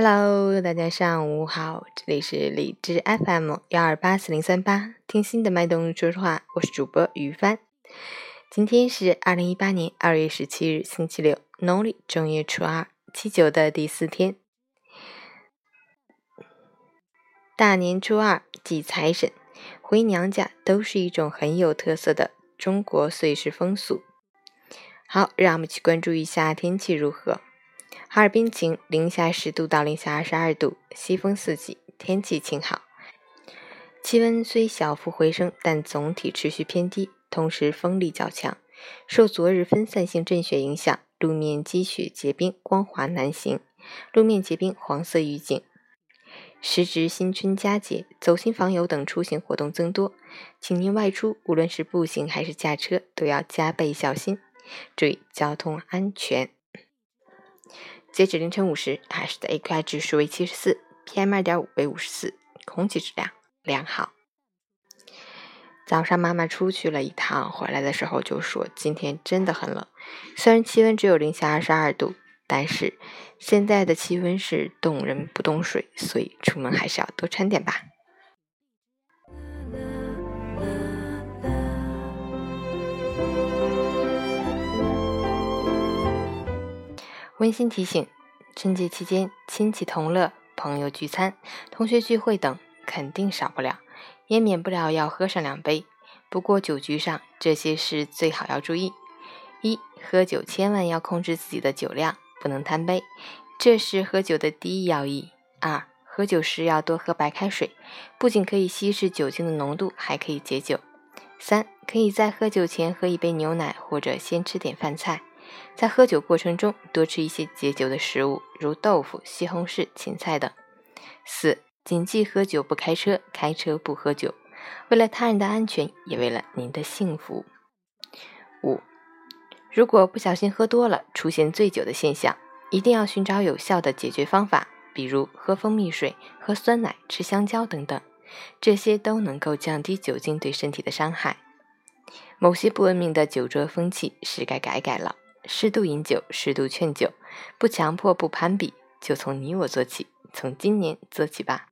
Hello，大家上午好，这里是荔枝 FM 幺二八四零三八，听心的脉动说说话，我是主播于帆。今天是二零一八年二月十七日，星期六，农历正月初二，七九的第四天。大年初二祭财神、回娘家，都是一种很有特色的中国岁时风俗。好，让我们去关注一下天气如何。哈尔滨晴，零下十度到零下二十二度，西风四级，天气晴好。气温虽小幅回升，但总体持续偏低，同时风力较强。受昨日分散性阵雪影响，路面积雪结冰，光滑难行。路面结冰，黄色预警。时值新春佳节，走亲访友等出行活动增多，请您外出，无论是步行还是驾车，都要加倍小心。注意交通安全。截止凌晨五时，海市的 AQI 指数为七十四，PM 二点五为五十四，空气质量良好。早上妈妈出去了一趟，回来的时候就说今天真的很冷，虽然气温只有零下二十二度，但是现在的气温是冻人不冻水，所以出门还是要多穿点吧。温馨提醒：春节期间，亲戚同乐、朋友聚餐、同学聚会等肯定少不了，也免不了要喝上两杯。不过酒局上，这些事最好要注意：一、喝酒千万要控制自己的酒量，不能贪杯，这是喝酒的第一要义；二、喝酒时要多喝白开水，不仅可以稀释酒精的浓度，还可以解酒；三、可以在喝酒前喝一杯牛奶，或者先吃点饭菜。在喝酒过程中，多吃一些解酒的食物，如豆腐、西红柿、芹菜等。四、谨记喝酒不开车，开车不喝酒，为了他人的安全，也为了您的幸福。五、如果不小心喝多了，出现醉酒的现象，一定要寻找有效的解决方法，比如喝蜂蜜水、喝酸奶、吃香蕉等等，这些都能够降低酒精对身体的伤害。某些不文明的酒桌风气是该改改了。适度饮酒，适度劝酒，不强迫，不攀比，就从你我做起，从今年做起吧。